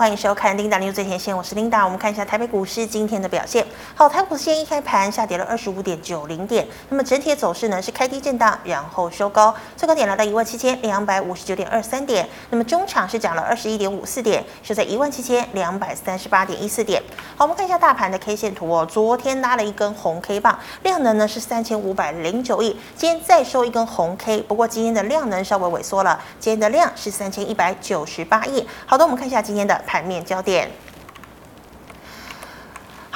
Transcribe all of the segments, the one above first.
欢迎收看 Linda News 最前线，我是 Linda。我们看一下台北股市今天的表现。好，台股先一开盘下跌了二十五点九零点，那么整体的走势呢是开低震荡，然后收高，最高点来到一万七千两百五十九点二三点。那么中场是涨了二十一点五四点，收在一万七千两百三十八点一四点。好，我们看一下大盘的 K 线图哦，昨天拉了一根红 K 棒，量能呢是三千五百零九亿，今天再收一根红 K，不过今天的量能稍微萎缩了，今天的量是三千一百九十八亿。好的，我们看一下今天的。盘面焦点。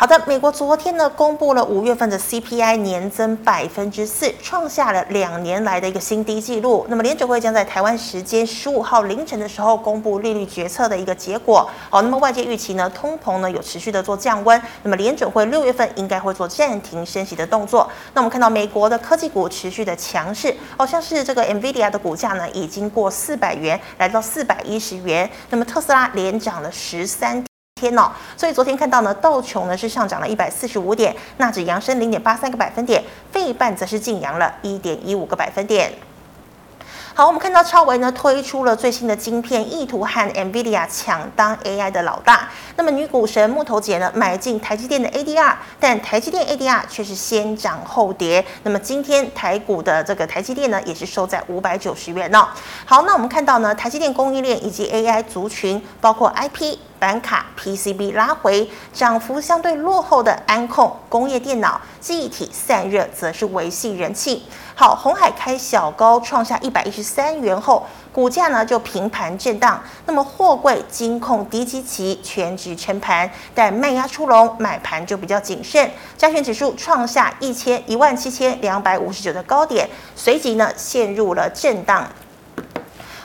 好的，美国昨天呢公布了五月份的 CPI 年增百分之四，创下了两年来的一个新低纪录。那么联准会将在台湾时间十五号凌晨的时候公布利率决策的一个结果。好，那么外界预期呢通膨呢有持续的做降温，那么联准会六月份应该会做暂停升息的动作。那我们看到美国的科技股持续的强势，好像是这个 NVIDIA 的股价呢已经过四百元，来到四百一十元。那么特斯拉连涨了十三。天哦，所以昨天看到呢，道琼呢是上涨了一百四十五点，纳指扬升零点八三个百分点，费半则是净扬了一点一五个百分点。好，我们看到超微呢推出了最新的晶片，意图和 NVIDIA 抢当 AI 的老大。那么女股神木头姐呢买进台积电的 ADR，但台积电 ADR 却是先涨后跌。那么今天台股的这个台积电呢也是收在五百九十元哦。好，那我们看到呢台积电供应链以及 AI 族群，包括 IP。板卡 PCB 拉回，涨幅相对落后的安控工业电脑、记忆体散热则是维系人气。好，红海开小高，创下一百一十三元后，股价呢就平盘震荡。那么货柜、金控、低基期全指撑盘，但卖压出笼，买盘就比较谨慎。加权指数创下一千一万七千两百五十九的高点，随即呢陷入了震荡。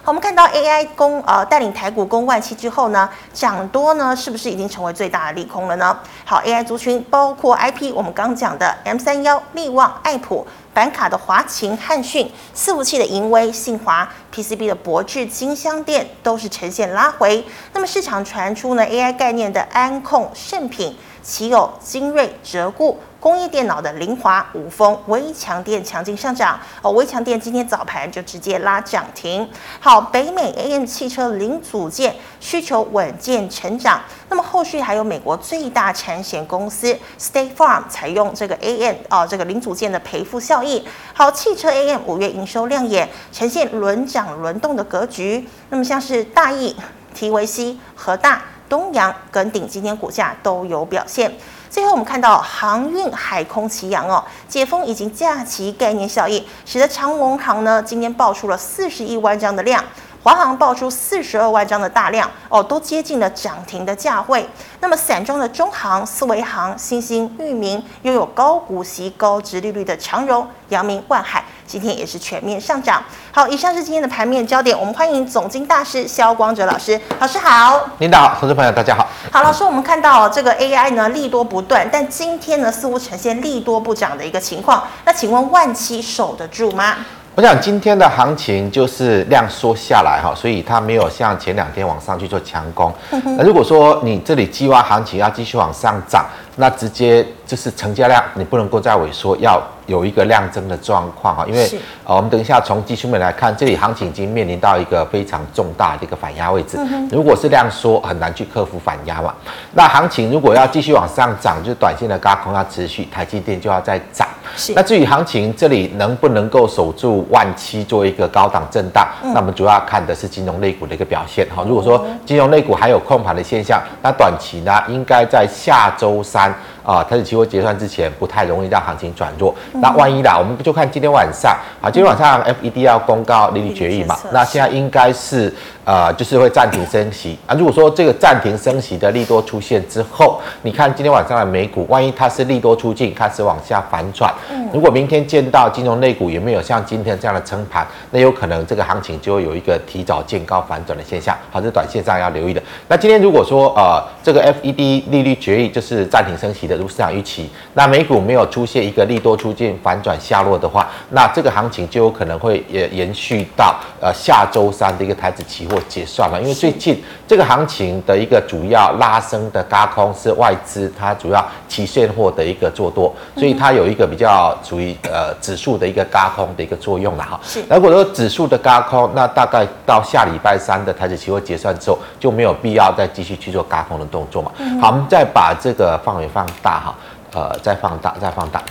我们看到 AI 公呃带领台股攻万七之后呢，涨多呢是不是已经成为最大的利空了呢？好，AI 族群包括 IP，我们刚讲的 M 三幺、力旺、爱普、板卡的华擎、汉讯、伺服器的盈威、信华、PCB 的博智、金像电都是呈现拉回。那么市场传出呢 AI 概念的安控、盛品、奇有、精锐、折固。工业电脑的凌华、五丰、威强电强劲上涨哦，威强电今天早盘就直接拉涨停。好，北美 AM 汽车零组件需求稳健成长，那么后续还有美国最大产险公司 State Farm 采用这个 AM 哦，这个零组件的赔付效益。好，汽车 AM 五月营收亮眼，呈现轮涨轮动的格局。那么像是大亿、提维西、和大、东阳、耿鼎今天股价都有表现。最后，我们看到航运海空齐扬哦，解封以及假期概念效应，使得长龙航呢今天爆出了四十亿万张的量。华航爆出四十二万张的大量哦，都接近了涨停的价位。那么散装的中航、四维航、新兴、裕民，拥有高股息、高殖利率的长荣、阳明、万海，今天也是全面上涨。好，以上是今天的盘面焦点。我们欢迎总经大师萧光哲老师，老师好。领导好，投资朋友大家好。好，老师，我们看到这个 AI 呢利多不断，但今天呢似乎呈现利多不涨的一个情况。那请问万期守得住吗？我想今天的行情就是量缩下来哈，所以它没有像前两天往上去做强攻。那如果说你这里计划行情要继续往上涨，那直接就是成交量你不能够再萎缩，要有一个量增的状况哈。因为呃，我们等一下从技术面来看，这里行情已经面临到一个非常重大的一个反压位置。如果是量缩，很难去克服反压嘛。那行情如果要继续往上涨，就是短线的高空要持续，台积电就要再涨。那至于行情这里能不能够守住万七做一个高档震荡，嗯、那我们主要看的是金融类股的一个表现。哈。如果说金融类股还有控盘的现象，那短期呢应该在下周三啊，它是期货结算之前不太容易让行情转弱。嗯、那万一啦，我们就看今天晚上啊，今天晚上 FED 要公告利率决议嘛，那现在应该是。呃，就是会暂停升息啊。如果说这个暂停升息的利多出现之后，你看今天晚上的美股，万一它是利多出尽，开始往下反转，如果明天见到金融类股有没有像今天这样的撑盘，那有可能这个行情就会有一个提早见高反转的现象。好，这短线上要留意的。那今天如果说呃这个 FED 利率决议就是暂停升息的，如市场预期，那美股没有出现一个利多出尽反转下落的话，那这个行情就有可能会也延续到呃下周三的一个台子期货结算了。因为最近这个行情的一个主要拉升的轧空是外资，它主要期现货的一个做多，所以它有一个比较属于呃指数的一个轧空的一个作用了哈。是。如果说指数的轧空，那大概到下礼拜三的台子期货结算之后，就没有必要再继续去做轧空的动作嘛。好，我们再把这个范围放大哈，呃，再放大，再放大。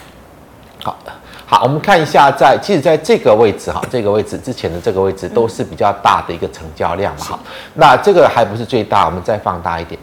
好，好，我们看一下在，在其实在这个位置哈，这个位置之前的这个位置都是比较大的一个成交量嘛哈。那这个还不是最大，我们再放大一点。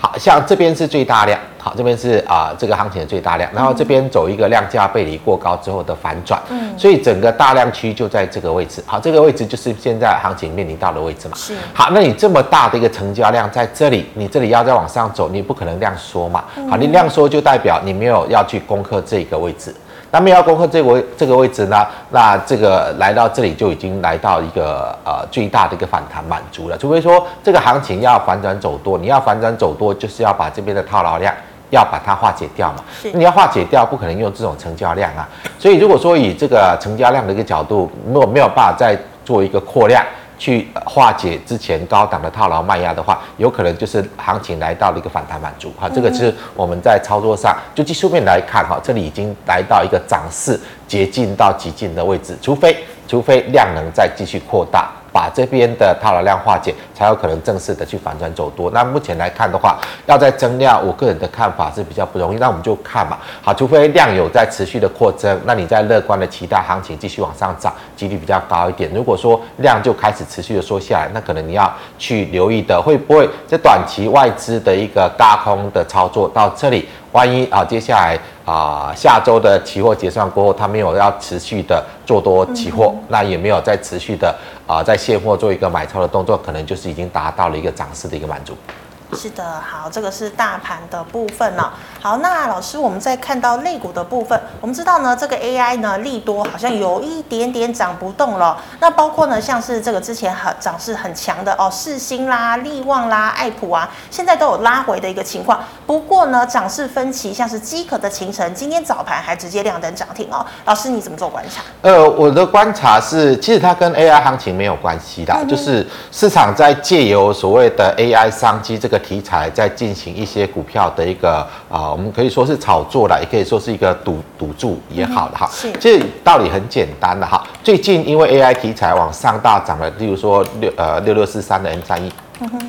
好像这边是最大量，好，这边是啊、呃、这个行情的最大量，然后这边走一个量价背离过高之后的反转，嗯，所以整个大量区就在这个位置，好，这个位置就是现在行情面临到的位置嘛，是，好，那你这么大的一个成交量在这里，你这里要再往上走，你不可能量缩嘛，好，你量缩就代表你没有要去攻克这个位置。那面要攻克这个位这个位置呢？那这个来到这里就已经来到一个呃最大的一个反弹满足了。除非说这个行情要反转走多，你要反转走多，就是要把这边的套牢量要把它化解掉嘛。是你要化解掉，不可能用这种成交量啊。所以如果说以这个成交量的一个角度，如果没有办法再做一个扩量。去化解之前高档的套牢卖压的话，有可能就是行情来到了一个反弹满足。哈，这个是我们在操作上就技术面来看哈，这里已经来到一个涨势接近到极尽的位置，除非除非量能再继续扩大。把这边的套牢量化解，才有可能正式的去反转走多。那目前来看的话，要再增量，我个人的看法是比较不容易。那我们就看嘛，好，除非量有在持续的扩增，那你在乐观的期待行情继续往上涨，几率比较高一点。如果说量就开始持续的缩下来，那可能你要去留意的，会不会在短期外资的一个轧空的操作到这里？万一啊，接下来啊，下周的期货结算过后，它没有要持续的做多期货，那也没有再持续的啊，在现货做一个买超的动作，可能就是已经达到了一个涨势的一个满足。是的，好，这个是大盘的部分了。好，那老师，我们再看到类股的部分，我们知道呢，这个 AI 呢利多好像有一点点涨不动了。那包括呢，像是这个之前很涨势很强的哦，世星啦、利旺啦、爱普啊，现在都有拉回的一个情况。不过呢，涨势分歧，像是机壳的勤诚，今天早盘还直接亮灯涨停哦。老师，你怎么做观察？呃，我的观察是，其实它跟 AI 行情没有关系的，嗯、就是市场在借由所谓的 AI 商机这个。题材在进行一些股票的一个啊、呃，我们可以说是炒作了，也可以说是一个赌赌注也好了哈。是，这道理很简单的哈。最近因为 AI 题材往上大涨了，例如说六呃六六四三的 M 三一。嗯哼。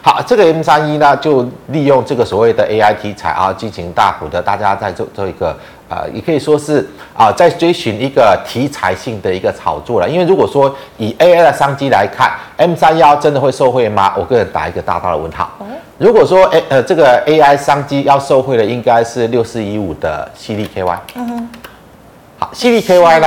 好，这个 M 三一呢，就利用这个所谓的 AI 题材啊，进行大幅的，大家在做做一个。啊、呃，也可以说是啊，在追寻一个题材性的一个炒作了。因为如果说以 AI 的商机来看，M 三幺真的会受惠吗？我个人打一个大大的问号。如果说诶呃这个 AI 商机要受惠的，应该是六四一五的 C D K Y。嗯哼。好，C D K Y 呢？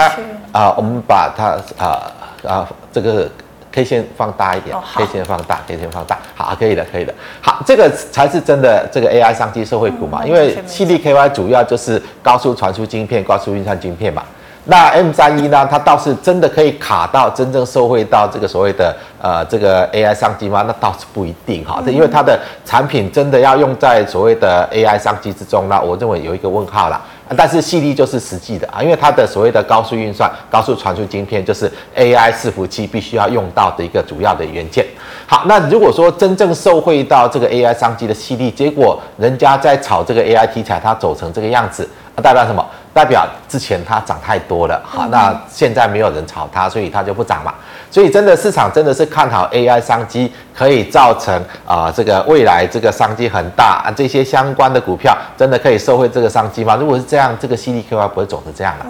啊、呃，我们把它啊啊这个。K 线放大一点，K 线放大，K 线放大，好，可以的，可以的，好，这个才是真的这个 AI 商机社会股嘛，因为 CDKY 主要就是高速传输晶片、高速运算晶片嘛，那 M 三一呢，它倒是真的可以卡到真正受惠到这个所谓的呃这个 AI 商机吗？那倒是不一定哈，因为它的产品真的要用在所谓的 AI 商机之中，那我认为有一个问号啦。但是吸力就是实际的啊，因为它的所谓的高速运算、高速传输晶片，就是 AI 伺服器必须要用到的一个主要的元件。好，那如果说真正受惠到这个 AI 商机的吸力，结果人家在炒这个 AI 题材，它走成这个样子，代表什么？代表之前它涨太多了，好，那现在没有人炒它，所以它就不涨嘛。所以真的市场真的是看好 AI 商机，可以造成啊、呃、这个未来这个商机很大啊，这些相关的股票真的可以受惠这个商机吗？如果是这样，这个 CDKY 不会走成这样了，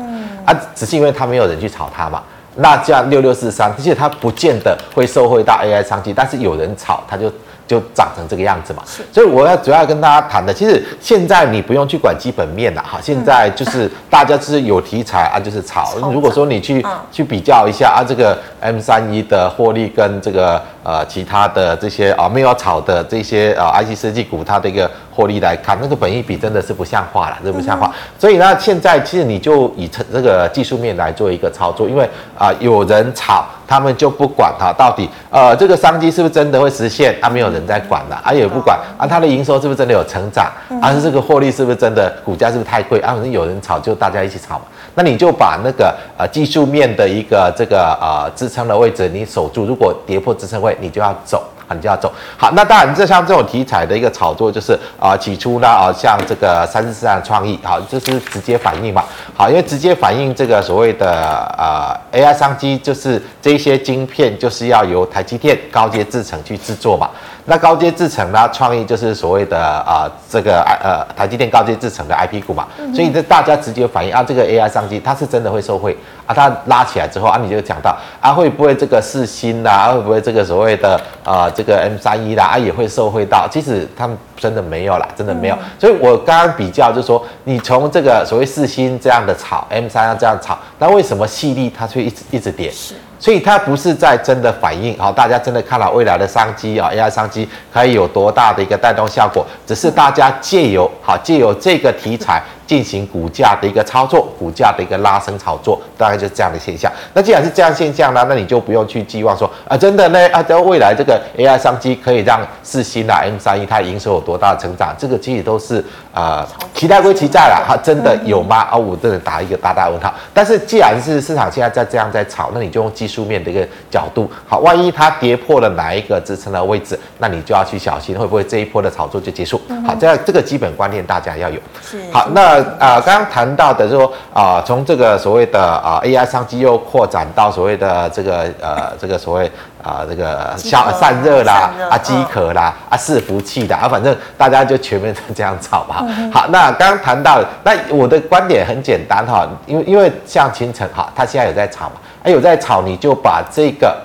啊，只是因为它没有人去炒它嘛。那这样六六四三，其实它不见得会受惠到 AI 商机，但是有人炒，它就。就长成这个样子嘛，所以我要主要跟大家谈的，其实现在你不用去管基本面了哈，现在就是大家就是有题材啊，就是炒。如果说你去去比较一下啊，这个 M 三一的获利跟这个呃其他的这些啊没有炒的这些啊 IC 设计股，它的一个获利来看，那个本益比真的是不像话了，这不像话。所以呢，现在其实你就以这个技术面来做一个操作，因为啊有人炒。他们就不管哈，到底呃这个商机是不是真的会实现，啊没有人在管了，啊也不管啊它的营收是不是真的有成长，啊这个获利是不是真的，股价是不是太贵啊？反正有人炒就大家一起炒嘛，那你就把那个呃技术面的一个这个呃支撑的位置你守住，如果跌破支撑位，你就要走。你就要走好，那当然，这像这种题材的一个炒作，就是啊、呃，起初呢，啊、呃，像这个三十四三创意，好，这是直接反应嘛，好，因为直接反映这个所谓的呃 AI 商机，就是这些晶片就是要由台积电高阶制程去制作嘛。那高阶制程呢？创意就是所谓的啊、呃，这个呃台积电高阶制程的 IP 股嘛，所以这大家直接反映啊，这个 AI 商机它是真的会受惠啊，它拉起来之后啊，你就讲到啊，会不会这个四星啦，会不会这个所谓的啊、呃、这个 M 三一啦啊也会受惠到？其实他们真的没有啦，真的没有。所以我刚刚比较就是说，你从这个所谓四星这样的炒 M 三要这样炒，那为什么矽力它却一直一直跌？是。所以它不是在真的反映，好，大家真的看到未来的商机啊，AI 商机可以有多大的一个带动效果，只是大家借由好借由这个题材。进行股价的一个操作，股价的一个拉升炒作，大概就是这样的现象。那既然是这样现象呢，那你就不用去寄望说啊，真的呢啊，在未来这个 AI 商机可以让四星啊 M 三一它营收有多大的成长？这个其实都是啊、呃、期待归期待啦，它真的有吗？啊，我真的打一个大大问号。但是既然是市场现在在这样在炒，那你就用技术面的一个角度，好，万一它跌破了哪一个支撑的位置，那你就要去小心，会不会这一波的炒作就结束？好，这样这个基本观念大家要有。是好，那。啊，刚刚谈到的说啊，从这个所谓的啊 AI 商机又扩展到所谓的这个呃这个所谓啊这个消散热啦啊机壳啦啊伺服器的啊，反正大家就全面这样炒吧。好，那刚刚谈到，那我的观点很简单哈，因为因为像清晨哈，他现在有在炒嘛，有在炒，你就把这个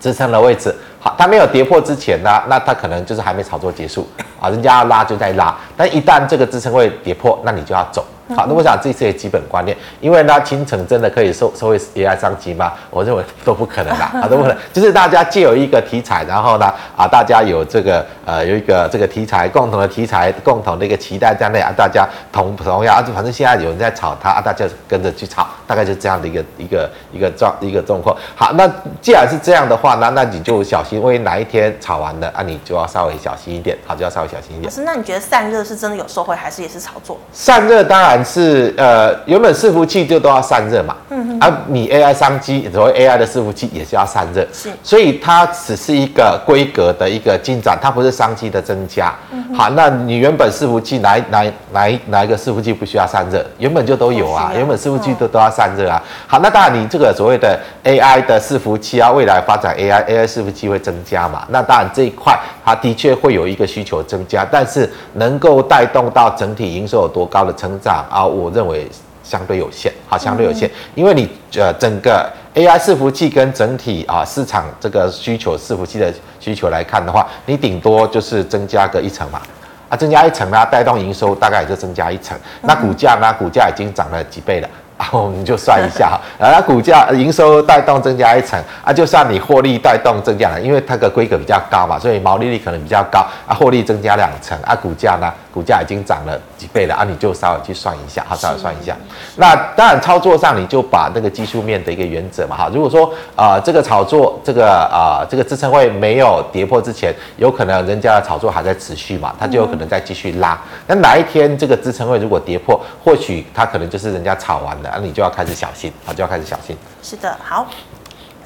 支撑的位置。好，它没有跌破之前呢，那它可能就是还没炒作结束啊，人家要拉就在拉，但一旦这个支撑位跌破，那你就要走。好，那我想这些基本观念，因为呢，勤诚真的可以收收回 AI 商机吗？我认为都不可能啦，啊，都不可能。就是大家借有一个题材，然后呢，啊，大家有这个呃有一个这个题材，共同的题材，共同的一个期待在内啊，大家同同样啊，就反正现在有人在炒它啊，大家跟着去炒，大概就这样的一个一个一个状一个状况。好，那既然是这样的话，那那你就小心，万一哪一天炒完了啊，你就要稍微小心一点，好，就要稍微小心一点。可是，那你觉得散热是真的有收回，还是也是炒作？散热当然。是呃，原本伺服器就都要散热嘛，嗯哼，啊，你 AI 商机，所谓 AI 的伺服器也是要散热，是，所以它只是一个规格的一个进展，它不是商机的增加。嗯、好，那你原本伺服器哪哪哪哪一个伺服器不需要散热？原本就都有啊，原本伺服器都都要散热啊。好，那当然你这个所谓的 AI 的伺服器啊，未来发展 AI AI 伺服器会增加嘛？那当然这一块它的确会有一个需求增加，但是能够带动到整体营收有多高的成长？啊，我认为相对有限，好，相对有限，因为你呃整个 AI 伺服器跟整体啊市场这个需求伺服器的需求来看的话，你顶多就是增加个一成嘛，啊，增加一成呢，带动营收大概也就增加一成，那股价呢，股价已经涨了几倍了。然后我们就算一下哈，啊，股价营收带动增加一成啊，就算你获利带动增加了，因为它的规格比较高嘛，所以毛利率可能比较高啊，获利增加两成啊，股价呢，股价已经涨了几倍了啊，你就稍微去算一下，好，稍微算一下。那当然操作上你就把那个技术面的一个原则嘛，哈，如果说啊、呃、这个炒作这个啊、呃、这个支撑位没有跌破之前，有可能人家的炒作还在持续嘛，它就有可能再继续拉。那哪一天这个支撑位如果跌破，或许它可能就是人家炒完了。那，你就要开始小心，啊，就要开始小心。是的，好，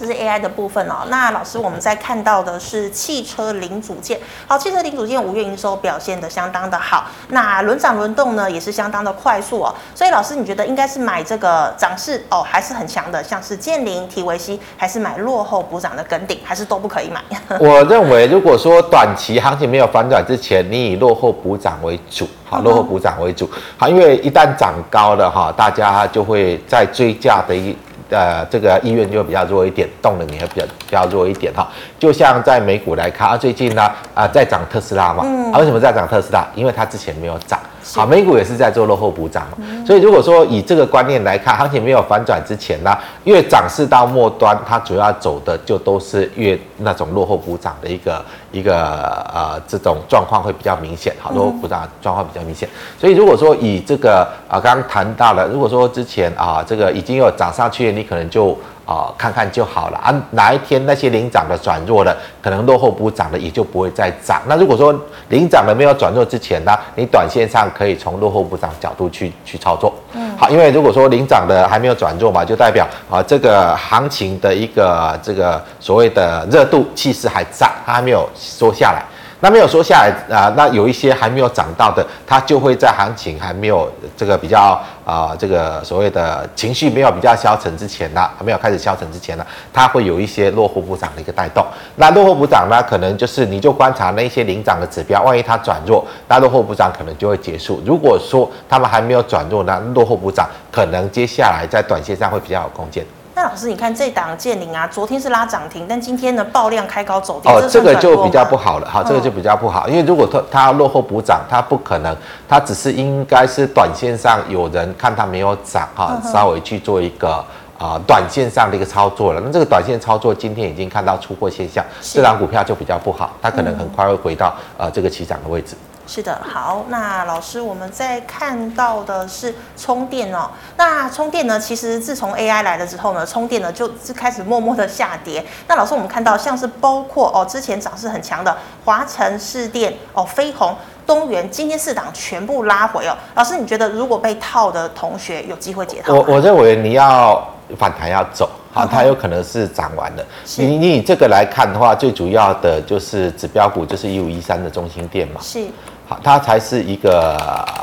这是 AI 的部分哦。那老师，我们在看到的是汽车零组件。好，汽车零组件五月营收表现的相当的好，那轮涨轮动呢也是相当的快速哦。所以老师，你觉得应该是买这个涨势哦还是很强的，像是建林、提维西，还是买落后补涨的跟顶，还是都不可以买？我认为，如果说短期行情没有反转之前，你以落后补涨为主。好，落后补涨为主。好，因为一旦涨高了哈，大家就会在追价的一呃这个意愿就会比较弱一点，动能也会比较比较弱一点哈。就像在美股来看啊，最近呢啊在涨特斯拉嘛，啊为什么在涨特斯拉？因为它之前没有涨。好，美股也是在做落后补涨嘛，所以如果说以这个观念来看，行情没有反转之前呢，越涨势到末端，它主要走的就都是越那种落后补涨的一个一个呃这种状况会比较明显，好，落后补涨状况比较明显。所以如果说以这个啊刚刚谈到了，如果说之前啊这个已经有涨上去，你可能就。啊、呃，看看就好了啊。哪一天那些领涨的转弱了，可能落后补涨的也就不会再涨。那如果说领涨的没有转弱之前呢，你短线上可以从落后补涨角度去去操作。嗯，好，因为如果说领涨的还没有转弱嘛，就代表啊这个行情的一个这个所谓的热度气势还在，它还没有缩下来。那没有说下来啊、那有一些还没有涨到的，它就会在行情还没有这个比较啊、呃，这个所谓的情绪没有比较消沉之前呢，还没有开始消沉之前呢，它会有一些落后补涨的一个带动。那落后补涨呢，可能就是你就观察那些领涨的指标，万一它转弱，那落后补涨可能就会结束。如果说他们还没有转弱呢，落后补涨可能接下来在短线上会比较有空间。那老师，你看这档建凌啊，昨天是拉涨停，但今天呢爆量开高走低。哦，这个就比较不好了哈，这个就比较不好，因为如果它它落后补涨，它不可能，它只是应该是短线上有人看它没有涨哈，稍微去做一个啊、呃、短线上的一个操作了。那这个短线操作今天已经看到出货现象，这档股票就比较不好，它可能很快会回到呃这个起涨的位置。是的，好，那老师，我们在看到的是充电哦。那充电呢，其实自从 AI 来了之后呢，充电呢就是开始默默的下跌。那老师，我们看到像是包括哦，之前涨势很强的华晨市电、哦飞鸿、东元，今天四档全部拉回哦。老师，你觉得如果被套的同学有机会解套？我我认为你要反弹要走，好，它有可能是涨完了。你你以这个来看的话，最主要的就是指标股就是一五一三的中心店嘛。是。好，它才是一个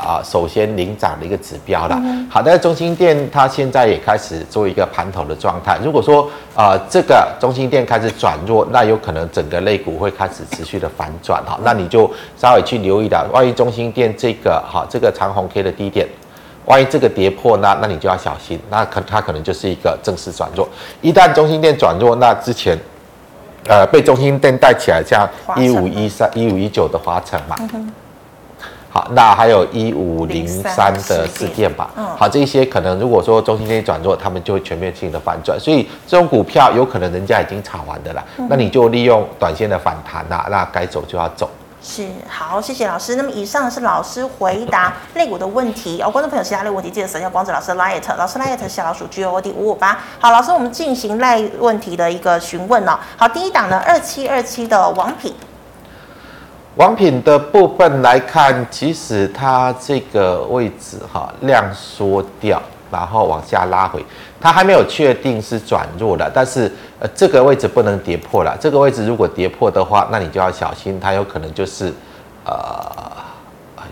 啊，首先领涨的一个指标啦。好，但是中心店它现在也开始做一个盘头的状态。如果说啊，这个中心店开始转弱，那有可能整个类股会开始持续的反转哈。那你就稍微去留意了，万一中心店这个哈这个长红 K 的低点，万一这个跌破，那那你就要小心，那可它可能就是一个正式转弱。一旦中心店转弱，那之前呃被中心店带起来，像一五一三、一五一九的华城嘛。好，那还有一五零三的四电吧。嗯，好，这些可能如果说中兴电转弱，他们就会全面性的反转。所以这种股票有可能人家已经炒完的了，嗯、那你就利用短线的反弹呐，那该走就要走。是，好，谢谢老师。那么以上是老师回答类股的问题。哦，观众朋友其他的问题记得扫一下光子老师 LINE，老师 LINE 小老鼠 G O D 五五八。好，老师，我们进行赖问题的一个询问哦。好，第一档呢，二七二七的王品。王品的部分来看，其实它这个位置哈量缩掉，然后往下拉回，它还没有确定是转弱的，但是呃这个位置不能跌破了。这个位置如果跌破的话，那你就要小心，它有可能就是呃，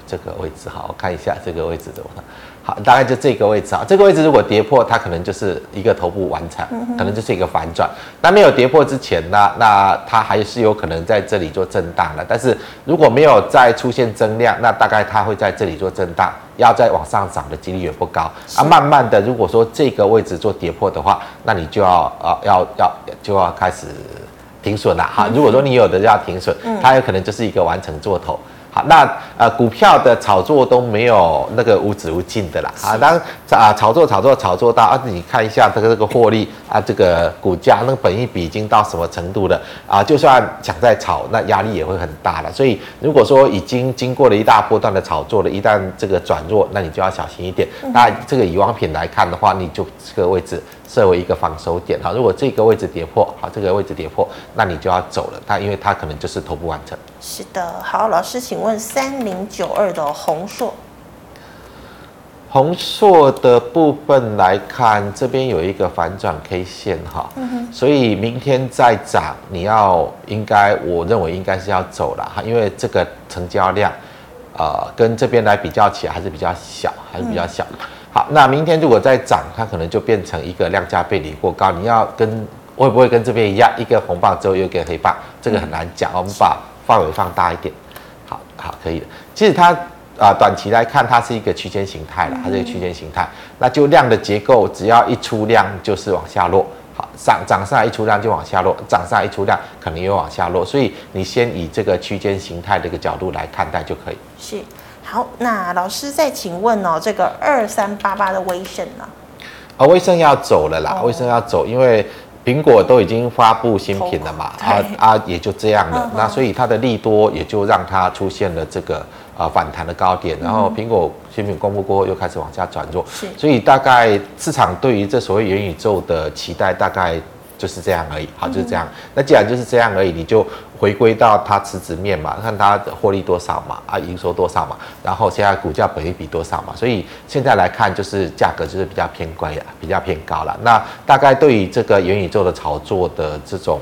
这个位置哈，我看一下这个位置怎么了。好，大概就这个位置啊，这个位置如果跌破，它可能就是一个头部完成，可能就是一个反转。那没有跌破之前呢，那它还是有可能在这里做震荡的。但是如果没有再出现增量，那大概它会在这里做震荡，要再往上涨的几率也不高。啊，慢慢的，如果说这个位置做跌破的话，那你就要啊要要就要开始停损了哈。如果说你有的要停损，它有可能就是一个完成做头。好，那呃，股票的炒作都没有那个无止无尽的啦。啊，当啊炒作炒作炒作到啊，你看一下这个这个获利啊，这个股价那个本益比已经到什么程度了啊？就算想再炒，那压力也会很大了。所以如果说已经经过了一大波段的炒作了，一旦这个转弱，那你就要小心一点。那这个以王品来看的话，你就这个位置设为一个防守点哈。如果这个位置跌破，好，这个位置跌破，那你就要走了。它因为它可能就是头部完成。是的，好，老师，请问三零九二的红硕，红硕的部分来看，这边有一个反转 K 线哈，嗯，所以明天再涨，你要应该，我认为应该是要走了哈，因为这个成交量，呃，跟这边来比较起来还是比较小，还是比较小。嗯、好，那明天如果再涨，它可能就变成一个量价背离过高，你要跟会不会跟这边一样，一个红棒之后又一个黑棒，这个很难讲，我们把。范围放大一点，好好可以的。其实它啊，短期来看，它是一个区间形态了，它是一个区间形态。那就量的结构，只要一出量就是往下落，好上涨上来一出量就往下落，涨上来一出量可能又往下落。所以你先以这个区间形态的一个角度来看待就可以。是好，那老师再请问哦，这个二三八八的威盛呢？啊，威盛要走了啦，威盛要走，因为。苹果都已经发布新品了嘛，啊啊也就这样了，嗯、那所以它的利多也就让它出现了这个。啊，反弹的高点，然后苹果新品公布过后又开始往下转弱，所以大概市场对于这所谓元宇宙的期待大概就是这样而已，好，就是这样。那既然就是这样而已，你就回归到它实质面嘛，看它的获利多少嘛，啊，营收多少嘛，然后现在股价本益比多少嘛，所以现在来看就是价格就是比较偏贵了，比较偏高了。那大概对于这个元宇宙的炒作的这种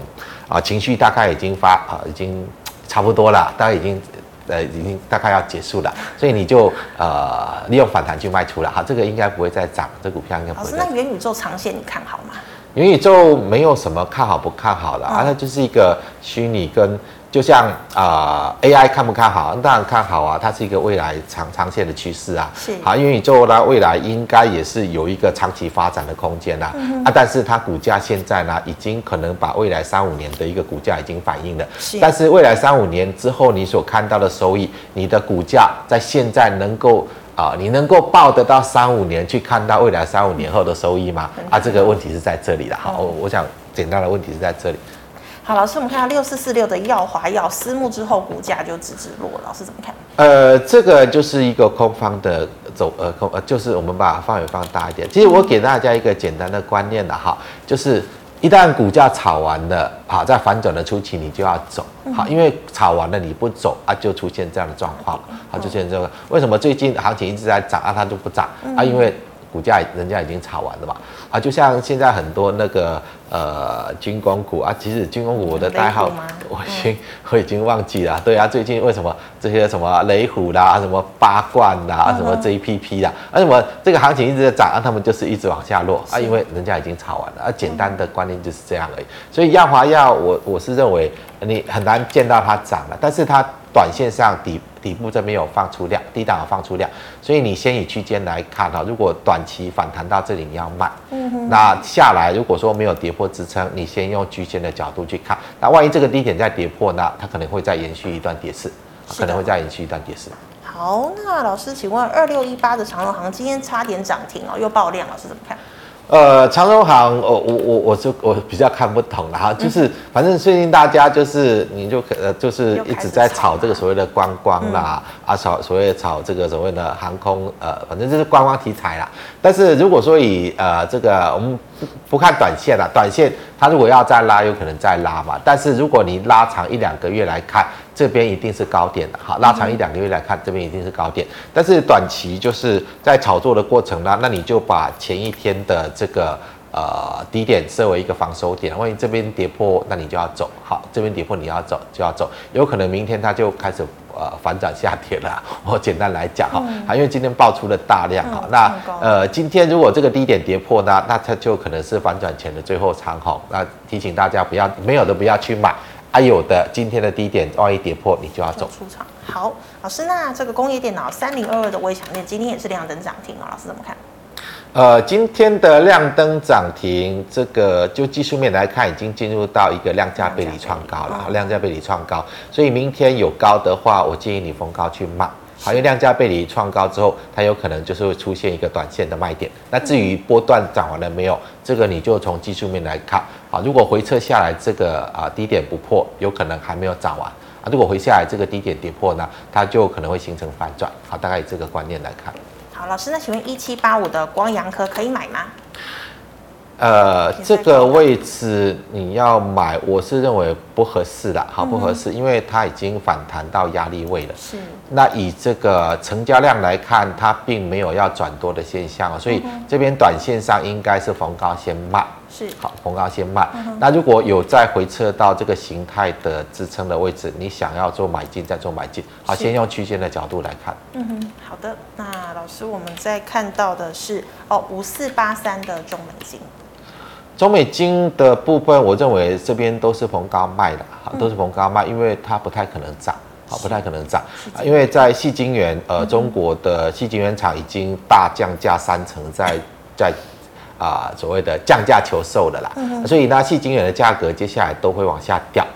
啊情绪，大概已经发啊已经差不多了，大概已经。呃，已经大概要结束了，所以你就呃利用反弹去卖出了，哈，这个应该不会再涨，这股票应该不会涨。那元宇宙长线你看好吗？元宇宙没有什么看好不看好的，啊，它就是一个虚拟跟。就像啊、呃、，AI 看不看好？当然看好啊，它是一个未来长长线的趋势啊。是。好，元宇宙呢，未来应该也是有一个长期发展的空间啦。嗯、啊，但是它股价现在呢，已经可能把未来三五年的一个股价已经反映了。是。但是未来三五年之后，你所看到的收益，你的股价在现在能够啊、呃，你能够抱得到三五年去看到未来三五年后的收益吗？嗯、啊，这个问题是在这里的。好，我、嗯、我想简单的问题是在这里。好，老师，我们看到六四四六的耀华药私募之后，股价就直直落，老师怎么看？呃，这个就是一个空方的走，呃，空呃，就是我们把范围放大一点。其实我给大家一个简单的观念的哈，就是一旦股价炒完了，好，在反转的初期你就要走，好，因为炒完了你不走啊，就出现这样的状况了，好，就出现这个。为什么最近行情一直在涨啊，它就不涨啊？因为股价人家已经炒完了嘛，啊，就像现在很多那个。呃，军工股啊，其实军工股我的代号我已经 我已经忘记了。对啊，最近为什么这些什么雷虎啦，什么八冠啦，什么 JPP 啦，为，什么这个行情一直在涨啊，他们就是一直往下落啊，因为人家已经炒完了啊。简单的观念就是这样而已。所以亚华药，我我是认为你很难见到它涨了，但是它短线上底底部这边有放出量，低档有放出量，所以你先以区间来看哈，如果短期反弹到这里你要卖，那下来如果说没有跌。破支撑，你先用区间的角度去看。那万一这个低点再跌破呢？它可能会再延续一段跌势，可能会再延续一段跌势。好，那老师，请问二六一八的长隆行今天差点涨停哦，又爆量，老师怎么看？呃，长荣航，我我我我就我比较看不懂了哈，就是反正最近大家就是你就呃就是一直在炒这个所谓的观光啦，啊炒所谓炒这个所谓的航空，呃，反正就是观光题材啦。但是如果说以呃这个我们不不看短线啦，短线它如果要再拉，有可能再拉嘛。但是如果你拉长一两个月来看。这边一定是高点的，好，拉长一两个月来看，这边一定是高点。但是短期就是在炒作的过程呢，那你就把前一天的这个呃低点设为一个防守点，万一这边跌破，那你就要走。好，这边跌破你要走就要走，有可能明天它就开始呃反转下跌了。我简单来讲哈，啊，因为今天爆出了大量哈，那呃今天如果这个低点跌破呢，那它就可能是反转前的最后长红。那提醒大家不要没有的不要去买。还有的，今天的低点万一跌破，你就要走出场。好，老师，那这个工业电脑三零二二的微强电今天也是亮灯涨停哦，老师怎么看？呃，今天的亮灯涨停，这个就技术面来看，已经进入到一个量价背离创高了，量价背离创高，所以明天有高的话，我建议你逢高去卖。好，因为量价背离创高之后，它有可能就是会出现一个短线的卖点。那至于波段涨完了没有，这个你就从技术面来看。好，如果回撤下来这个啊低点不破，有可能还没有涨完啊。如果回下来这个低点跌破呢，它就可能会形成反转。好，大概以这个观念来看。好，老师，那请问一七八五的光阳科可以买吗？呃，这个位置你要买，我是认为不合适的，好不合适，因为它已经反弹到压力位了。是。那以这个成交量来看，它并没有要转多的现象，所以这边短线上应该是逢高先卖。是。好，逢高先卖。那如果有再回撤到这个形态的支撑的位置，你想要做买进再做买进。好，先用区间的角度来看。嗯哼，好的。那老师，我们再看到的是哦，五四八三的中美金。中美金的部分，我认为这边都是逢高卖的，哈，都是逢高卖，因为它不太可能涨，好，不太可能涨，因为在矽晶圆，呃，中国的矽晶圆厂已经大降价三成在，在在啊所谓的降价求售的啦，所以呢，矽晶圆的价格接下来都会往下掉。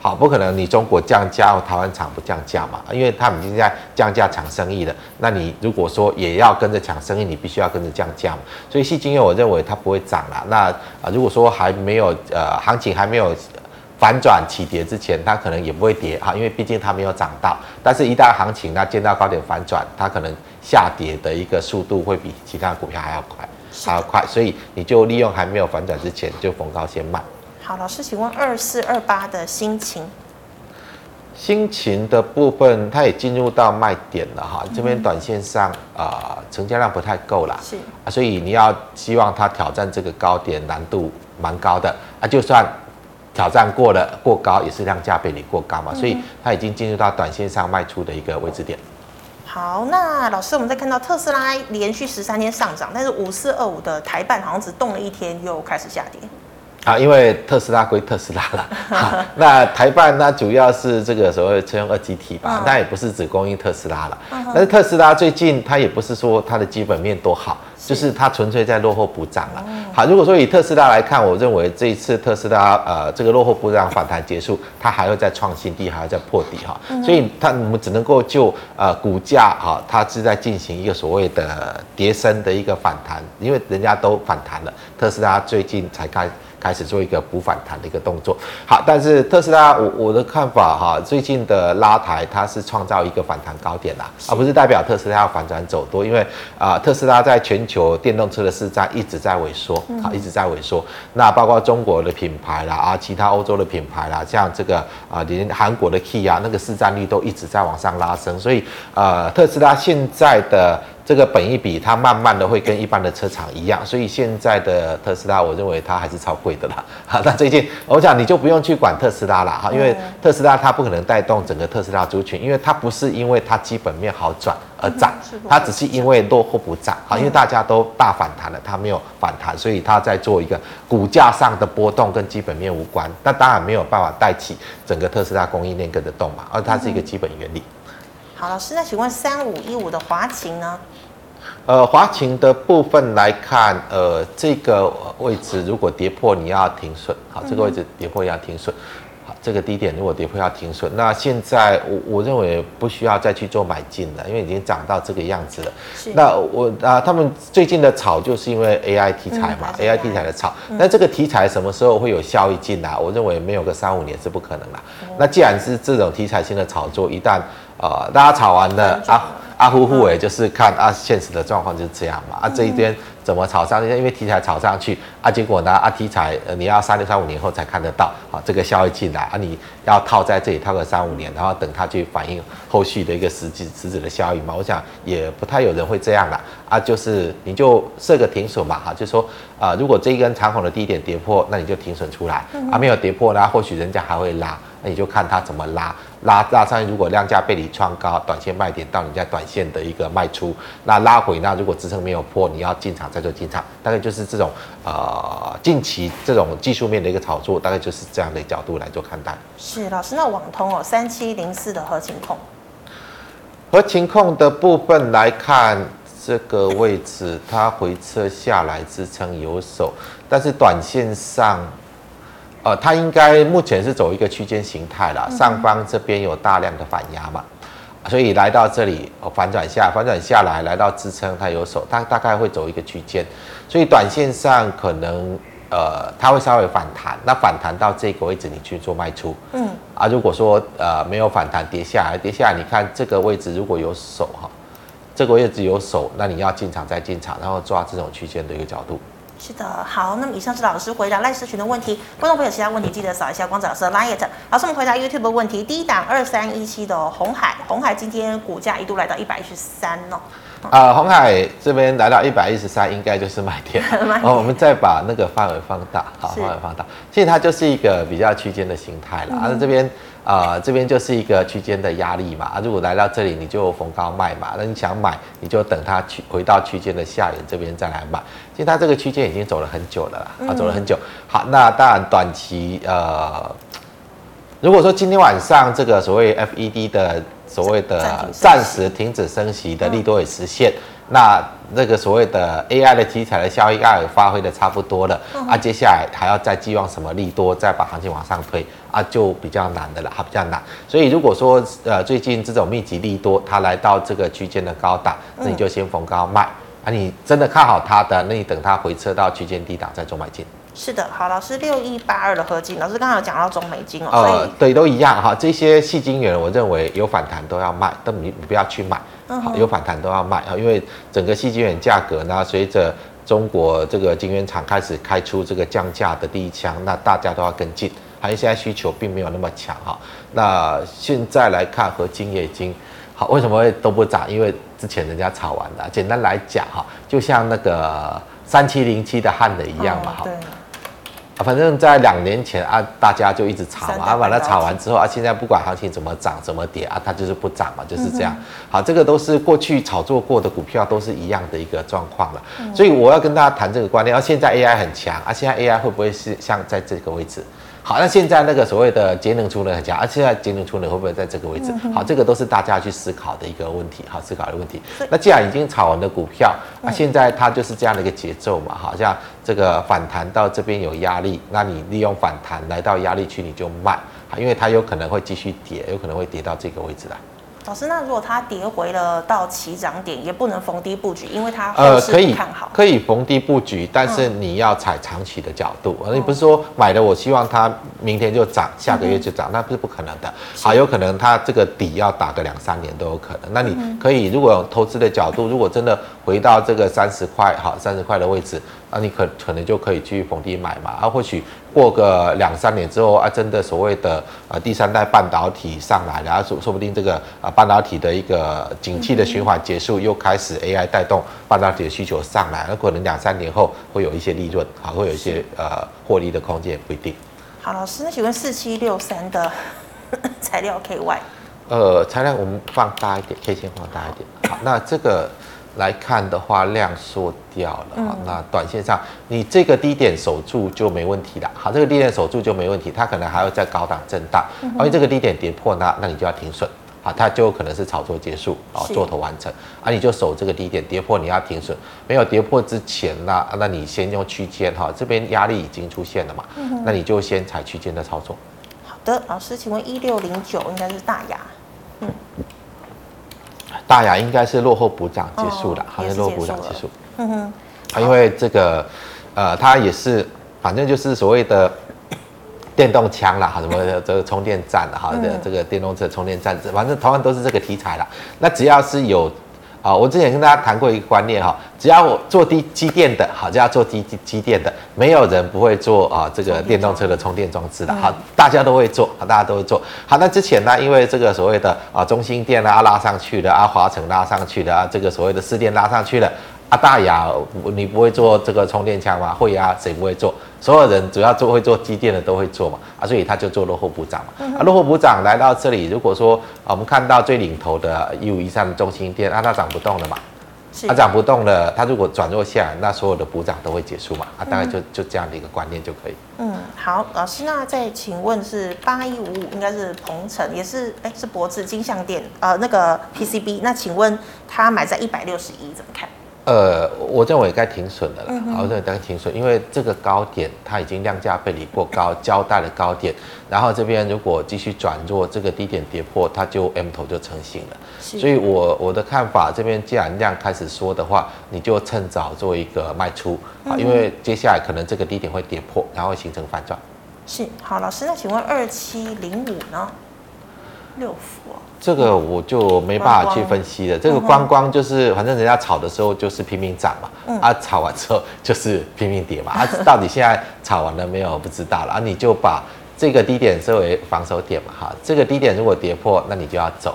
好，不可能你中国降价，台湾厂不降价嘛？因为他们已经在降价抢生意了。那你如果说也要跟着抢生意，你必须要跟着降价嘛。所以矽晶圆我认为它不会涨啦。那啊，如果说还没有呃行情还没有反转起跌之前，它可能也不会跌哈，因为毕竟它没有涨到。但是，一旦行情那见到高点反转，它可能下跌的一个速度会比其他股票还要快，还要快。所以你就利用还没有反转之前就逢高先卖。好，老师，请问二四二八的心情，心情的部分，它也进入到卖点了哈。这边短线上啊、呃，成交量不太够了，是啊，所以你要希望它挑战这个高点，难度蛮高的啊。就算挑战过了过高，也是量价背离过高嘛，所以它已经进入到短线上卖出的一个位置点。好，那老师，我们再看到特斯拉连续十三天上涨，但是五四二五的台半好像只动了一天，又开始下跌。啊，因为特斯拉归特斯拉了，啊，那台办它主要是这个所谓的车用二极体吧，那也不是只供应特斯拉了。但是特斯拉最近它也不是说它的基本面多好，就是它纯粹在落后补涨了。好，如果说以特斯拉来看，我认为这一次特斯拉呃这个落后补涨反弹结束，它还会再创新低，还要再破底哈。所以它我们只能够就呃股价哈，它是在进行一个所谓的跌升的一个反弹，因为人家都反弹了，特斯拉最近才开。开始做一个补反弹的一个动作，好，但是特斯拉，我我的看法哈，最近的拉抬它是创造一个反弹高点啦，而不是代表特斯拉要反转走多，因为啊、呃，特斯拉在全球电动车的市占一直在萎缩，啊，一直在萎缩，那包括中国的品牌啦，啊，其他欧洲的品牌啦，像这个啊，连韩国的 Kia 那个市占率都一直在往上拉升，所以呃，特斯拉现在的。这个本益比它慢慢的会跟一般的车厂一样，所以现在的特斯拉，我认为它还是超贵的啦。好，那最近我想你就不用去管特斯拉了哈，因为特斯拉它不可能带动整个特斯拉族群，因为它不是因为它基本面好转而涨，它只是因为落后不涨。好，因为大家都大反弹了，它没有反弹，所以它在做一个股价上的波动跟基本面无关。那当然没有办法带起整个特斯拉供应链跟着动嘛，而它是一个基本原理。好，老师，那请问三五一五的华擎呢？呃，华擎的部分来看，呃，这个位置如果跌破，你要停损。好，这个位置跌破要停损。这个低点如果跌破要停损。那现在我我认为不需要再去做买进了，因为已经涨到这个样子了。是。那我啊，他们最近的炒就是因为 AI 题材嘛、嗯、，AI 题材的炒。那、嗯、这个题材什么时候会有效益进来？我认为没有个三五年是不可能啦。嗯、那既然是这种题材性的炒作，一旦呃大家炒完了啊。啊呼呼诶，就是看啊，现实的状况就是这样嘛。啊，这一边怎么炒上去？因为题材炒上去啊，结果呢啊，题材呃你要三六三五年后才看得到啊，这个效益进来啊，你要套在这里套个三五年，然后等它去反映后续的一个实际实质的效益嘛。我想也不太有人会这样啦。啊，就是你就设个停损嘛哈，就说啊，如果这一根长红的低点跌破，那你就停损出来啊，没有跌破呢，或许人家还会拉。那你就看它怎么拉，拉拉上去，如果量价背离创高，短线卖点到你在短线的一个卖出，那拉回那如果支撑没有破，你要进场再做进场，大概就是这种呃近期这种技术面的一个炒作，大概就是这样的角度来做看待。是老师，那网通哦，三七零四的合情控，合情控的部分来看，这个位置它回撤下来支撑有手，但是短线上。呃，它应该目前是走一个区间形态啦，上方这边有大量的反压嘛，所以来到这里反转下，反转下来来到支撑，它有手，它大概会走一个区间，所以短线上可能呃它会稍微反弹，那反弹到这个位置你去做卖出，嗯，啊如果说呃没有反弹跌下来，跌下来你看这个位置如果有手哈，这个位置有手，那你要进场再进场，然后抓这种区间的一个角度。是的，好，那么以上是老师回答赖思群的问题，观众朋友其他问题记得扫一下光子老师的 LINE。老师，我们回答 YouTube 的问题，第一档二三一七的红海，红海今天股价一度来到一百一十三哦。啊，红海这边来到一百一十三，应该就是买点。哦，我们再把那个范围放大，好，范围放大，其实它就是一个比较区间的形态了。啊、这边。啊、呃，这边就是一个区间的压力嘛。啊，如果来到这里，你就逢高卖嘛。那你想买，你就等它去回到区间的下沿这边再来买。其实它这个区间已经走了很久了啦，啊，走了很久。好，那当然短期呃，如果说今天晚上这个所谓 FED 的所谓的暂时停止升息的利多也实现，嗯、那那个所谓的 AI 的题材的效应也发挥的差不多了，嗯、啊，接下来还要再寄望什么利多，再把行情往上推啊，就比较难的了，还比较难。所以如果说呃最近这种密集利多，它来到这个区间的高档，那你就先逢高卖、嗯、啊。你真的看好它的，那你等它回撤到区间低档再做买进。是的，好，老师六一八二的合金，老师刚刚有讲到中美金哦，呃，对，都一样哈。这些细金元，我认为有反弹都要卖，但你你不要去买，好，有反弹都要卖啊，因为整个细金元价格呢，随着中国这个晶圆厂开始开出这个降价的第一枪，那大家都要跟进，还有现在需求并没有那么强哈。那现在来看，合金也已经好，为什么会都不涨？因为之前人家炒完了。简单来讲哈，就像那个三七零七的汉的一样嘛，哈。反正，在两年前啊，大家就一直炒嘛，啊，把它炒完之后啊，现在不管行情怎么涨怎么跌啊，它就是不涨嘛，就是这样。好，这个都是过去炒作过的股票，都是一样的一个状况了。所以我要跟大家谈这个观念，啊，现在 AI 很强啊，现在 AI 会不会是像在这个位置？好，那现在那个所谓的节能储能很强，而现在节能储能会不会在这个位置？好，这个都是大家去思考的一个问题，好，思考的问题。那既然已经炒完的股票，那现在它就是这样的一个节奏嘛，好像这个反弹到这边有压力，那你利用反弹来到压力区你就卖，因为它有可能会继续跌，有可能会跌到这个位置来。老师，那如果它跌回了到起涨点，也不能逢低布局，因为它呃可以看好，可以逢低布局，但是你要踩长期的角度，而你不是说买了，我希望它明天就涨，下个月就涨，那不是不可能的。好，有可能它这个底要打个两三年都有可能。那你可以，如果有投资的角度，如果真的回到这个三十块，好，三十块的位置。那你可可能就可以去逢低买嘛，啊，或许过个两三年之后啊，真的所谓的呃第三代半导体上来了，然后说说不定这个啊半导体的一个景气的循环结束，又开始 AI 带动半导体的需求上来，那可能两三年后会有一些利润，啊，会有一些呃获利的空间，也不一定。好，老师，那请问四七六三的 材料 KY？呃，材料我们放大一点，K 线放大一点。好，那这个。来看的话，量缩掉了，嗯、那短线上你这个低点守住就没问题了。好，这个低点守住就没问题，它可能还要在高档震荡，因为、嗯、哼这个低点跌破那，那你就要停损，好，它就可能是炒作结束，啊，做头完成，是啊，你就守这个低点，跌破你要停损，没有跌破之前呢，那你先用区间哈，这边压力已经出现了嘛，嗯、那你就先采区间的操作。好的，老师，请问一六零九应该是大牙，嗯。大雅应该是落后补涨结束了，好像落后补涨结束。嗯哼，因为这个，呃，它也是，反正就是所谓的电动枪啦，哈，什么 这个充电站啦哈，这这个电动车充电站，反正同样都是这个题材啦。那只要是有。好，我之前跟大家谈过一个观念哈，只要我做低机电的，好，就要做低机机电的，没有人不会做啊这个电动车的充电装置的，好，大家都会做，好，大家都会做。好，那之前呢，因为这个所谓的啊中心电啊拉上去的，啊华城拉上去的，啊这个所谓的四电拉上去了。啊，大雅，你不会做这个充电枪吗？会啊，谁不会做？所有人主要做会做机电的都会做嘛，啊，所以他就做落后补涨嘛。嗯、啊，落后补涨来到这里，如果说啊，我们看到最领头的一五一三的中心店，啊，它涨不动了嘛，是它涨不动了，它如果转弱下来，那所有的补涨都会结束嘛，啊，大概就就这样的一个观念就可以。嗯，好，老师，那再请问是八一五五，应该是鹏城，也是哎、欸，是博智金像店，呃，那个 PCB，那请问他买在一百六十一，怎么看？呃，我认为该停损的了，嗯、我认为该停损，因为这个高点它已经量价背离过高，交代了高点，然后这边如果继续转弱，这个低点跌破，它就 M 头就成型了。所以我我的看法，这边既然量开始缩的话，你就趁早做一个卖出啊，嗯、因为接下来可能这个低点会跌破，然后会形成反转。是，好，老师，那请问二七零五呢？六福哦。这个我就没办法去分析了。这个观光就是，反正人家炒的时候就是拼命涨嘛，啊，炒完之后就是拼命跌嘛。啊，到底现在炒完了没有？不知道了。啊，你就把这个低点设为防守点嘛，哈。这个低点如果跌破，那你就要走，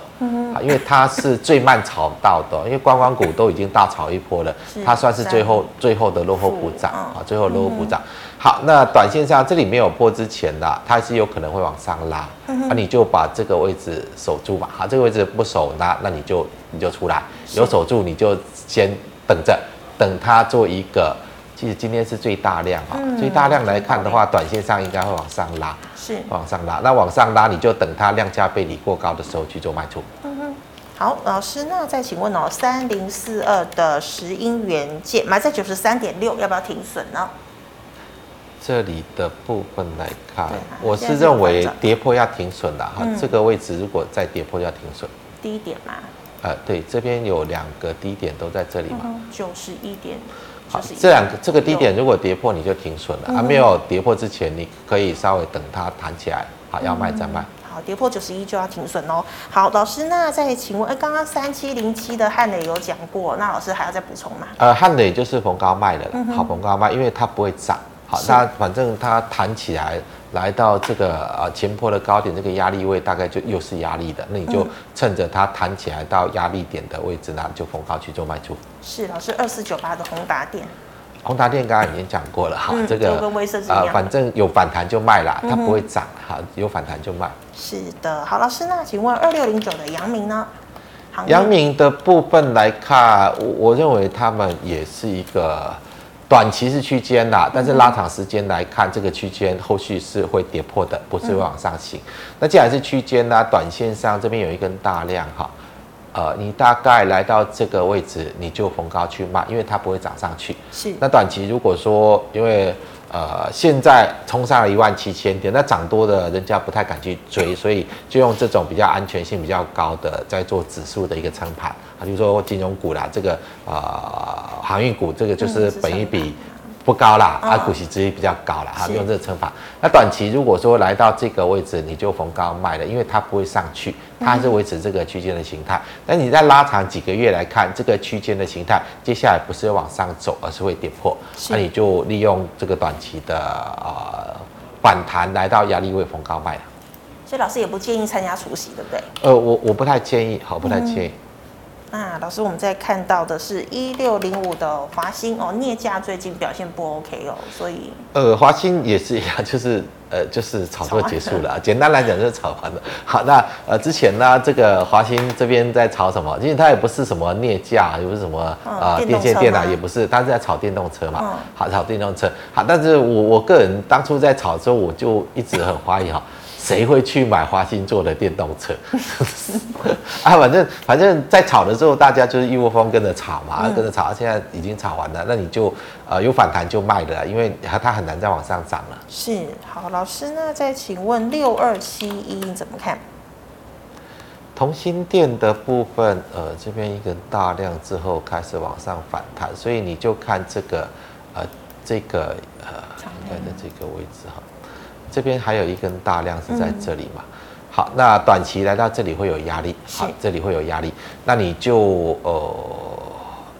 啊，因为它是最慢炒到的，因为观光股都已经大炒一波了，它算是最后最后的落后补涨啊，最后落后补涨。好，那短线上这里没有破之前的，它是有可能会往上拉，那、嗯啊、你就把这个位置守住嘛。好，这个位置不守，那那你就你就出来，有守住你就先等着，等它做一个其实今天是最大量啊，嗯最大量来看的话，短线上应该会往上拉，是往上拉。那往上拉，你就等它量价背离过高的时候去做卖出。嗯好，老师，那再请问哦，三零四二的石英元件买在九十三点六，要不要停损呢？这里的部分来看对，我是认为跌破要停损的哈，嗯这个位置如果再跌破要停损。低点嘛，呃，对，这边有两个低点都在这里嘛。九十一点，好91，这两个这个低点如果跌破，你就停损了。嗯还没有跌破之前，你可以稍微等它弹起来，好，要卖再卖。好，跌破九十一就要停损哦。好，老师，那再请问，哎，刚刚三七零七的汉磊有讲过，那老师还要再补充吗？呃，汉磊就是逢高卖的好，逢高卖，因为它不会涨。好，那反正它弹起来，来到这个呃前坡的高点，这个压力位大概就又是压力的，那你就趁着它弹起来到压力点的位置呢，就逢高去做卖出。是，老师二四九八的宏达电，宏达电刚刚已经讲过了，哈、嗯这个就跟威盛是一样的反正有反弹就卖啦，它不会涨，哈，有反弹就卖。是的。好，老师，那请问二六零九的阳明呢？阳明的部分来看，我我认为他们也是一个短期是区间啦，但是拉长时间来看，这个区间后续是会跌破的，不是会往上行。那既然是区间呢，短线上这边有一根大量哈，呃，你大概来到这个位置，你就逢高去卖，因为它不会涨上去。是那短期如果说因为呃现在冲上了一万七千点，那涨多的人家不太敢去追，所以就用这种比较安全性比较高的在做指数的一个撑盘。啊，比如说金融股啦，这个呃航运股，这个就是本一比不高啦，嗯啊股息殖利率比较高啦，哈，用这个称法。那短期如果说来到这个位置，你就逢高卖了，因为它不会上去，它还是维持这个区间的形态。但你再拉长几个月来看，这个区间的形态，接下来不是往上走，而是会跌破。是那你就利用这个短期的呃反弹来到压力位逢高卖了。所以老师也不建议参加除息，对不对？呃，我我不太建议，好，不太建议。那老师，我们在看到的是一六零五的华兴哦，镍价最近表现不 OK 哦，所以呃，华兴也是一样，就是呃，就是炒作结束了。简单来讲就是炒完了。好，那呃之前呢，这个华兴这边在炒什么？因为它也不是什么镍价，也不是什么啊呃电线电缆，也不是，它是在炒电动车嘛。嗯好，炒电动车。好，但是我我个人当初在炒的时候，我就一直很怀疑哈。谁会去买华星做的电动车？啊，反正反正在炒的时候，大家就是一窝蜂跟着炒嘛，跟着炒。现在已经炒完了，那你就呃有反弹就卖了，因为它它很难再往上涨了。是好。老师，那再请问六二七一你怎么看？同心电的部分，呃，这边一根大量之后开始往上反弹，所以你就看这个呃这个呃应该在这个位置哈。这边还有一根大量是在这里嘛？嗯、好，那短期来到这里会有压力，好，这里会有压力，那你就呃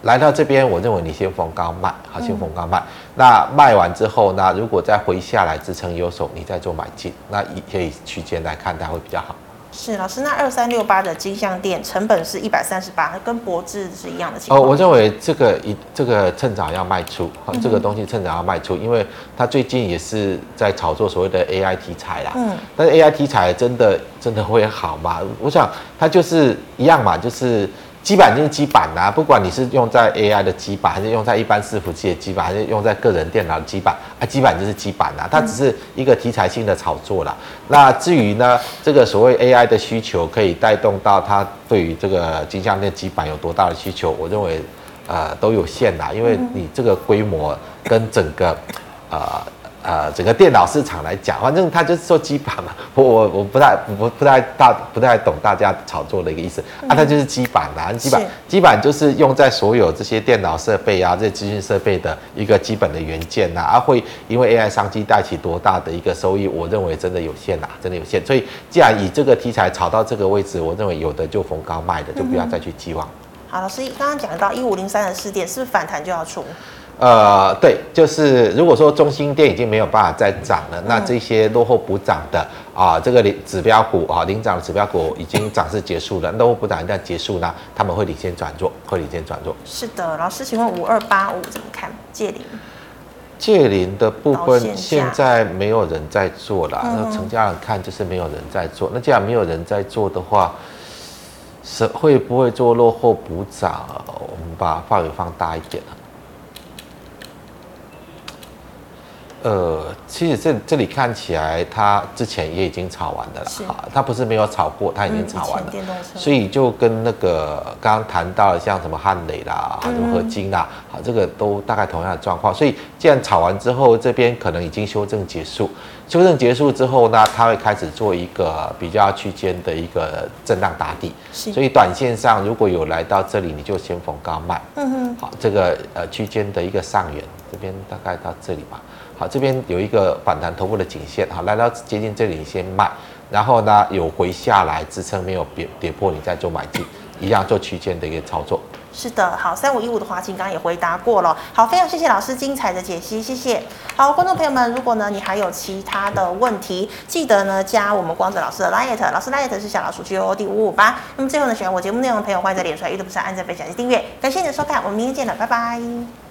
来到这边，我认为你先逢高卖，好，先逢高卖。嗯、那卖完之后呢，如果再回下来支撑有手，你再做买进，那以可以区间来看，它会比较好。是老师，那二三六八的金像店成本是一百三十八，跟博智是一样的情况。哦，我认为这个一这个趁早要卖出，好，这个东西趁早要卖出，因为它最近也是在炒作所谓的 AI 题材啦。嗯。但是 AI 题材真的真的会好吗？我想它就是一样嘛，就是。基板就是基板呐、不管你是用在 AI 的基板，还是用在一般伺服器的基板，还是用在个人电脑的基板，啊，基板就是基板呐、它只是一个题材性的炒作啦。那至于呢，这个所谓 AI 的需求可以带动到它对于这个金像电基板有多大的需求，我认为呃都有限啦，因为你这个规模跟整个呃。呃，整个电脑市场来讲，反正它就是做基板嘛。我我我不太不不太大不太懂大家炒作的一个意思、嗯、啊，它就是基板啦，基板基板就是用在所有这些电脑设备啊，这些资讯设备的一个基本的元件呐，啊，会因为 AI 商机带起多大的一个收益，我认为真的有限呐，真的有限。所以既然以这个题材炒到这个位置，我认为有的就逢高卖的，就不要再去寄望。嗯、好，老师刚刚讲到一五零三的试点，是不是反弹就要出？呃，对，就是如果说中心店已经没有办法再涨了，那这些落后补涨的啊，这个指标股啊，领涨的指标股已经涨势结束了，落后补涨一旦结束呢，他们会领先转弱，会领先转弱。是的，老师，请问五二八五怎么看？借零。借零的部分现在没有人在做了，那成交量看就是没有人在做。那既然没有人在做的话，是会不会做落后补涨？我们把范围放大一点呃，其实这这里看起来，它之前也已经炒完的了，哈，它不是没有炒过，它已经炒完了，嗯、所以就跟那个刚刚谈到的像什么汉磊啦，什么合金啦，好、嗯，这个都大概同样的状况。所以既然炒完之后，这边可能已经修正结束，修正结束之后呢，它会开始做一个比较区间的一个震荡打底，所以短线上如果有来到这里，你就先逢高卖，嗯哼，好，这个呃区间的一个上缘，这边大概到这里吧。好，这边有一个反弹头部的颈线，好，来到接近这里先卖，然后呢有回下来支撑没有跌跌破，你再做买进，一样做区间的一个操作。是的，好，三五一五的华勤刚刚也回答过了，好，非常谢谢老师精彩的解析，谢谢。好，观众朋友们，如果呢你还有其他的问题，记得呢加我们光子老师的 LINE，老师 LINE 是小老鼠 G O D 五五八。那么最后呢，喜欢我节目内容的朋友，欢迎在脸书、YouTube 上按赞、分享及订阅。感谢你的收看，我们明天见了，拜拜。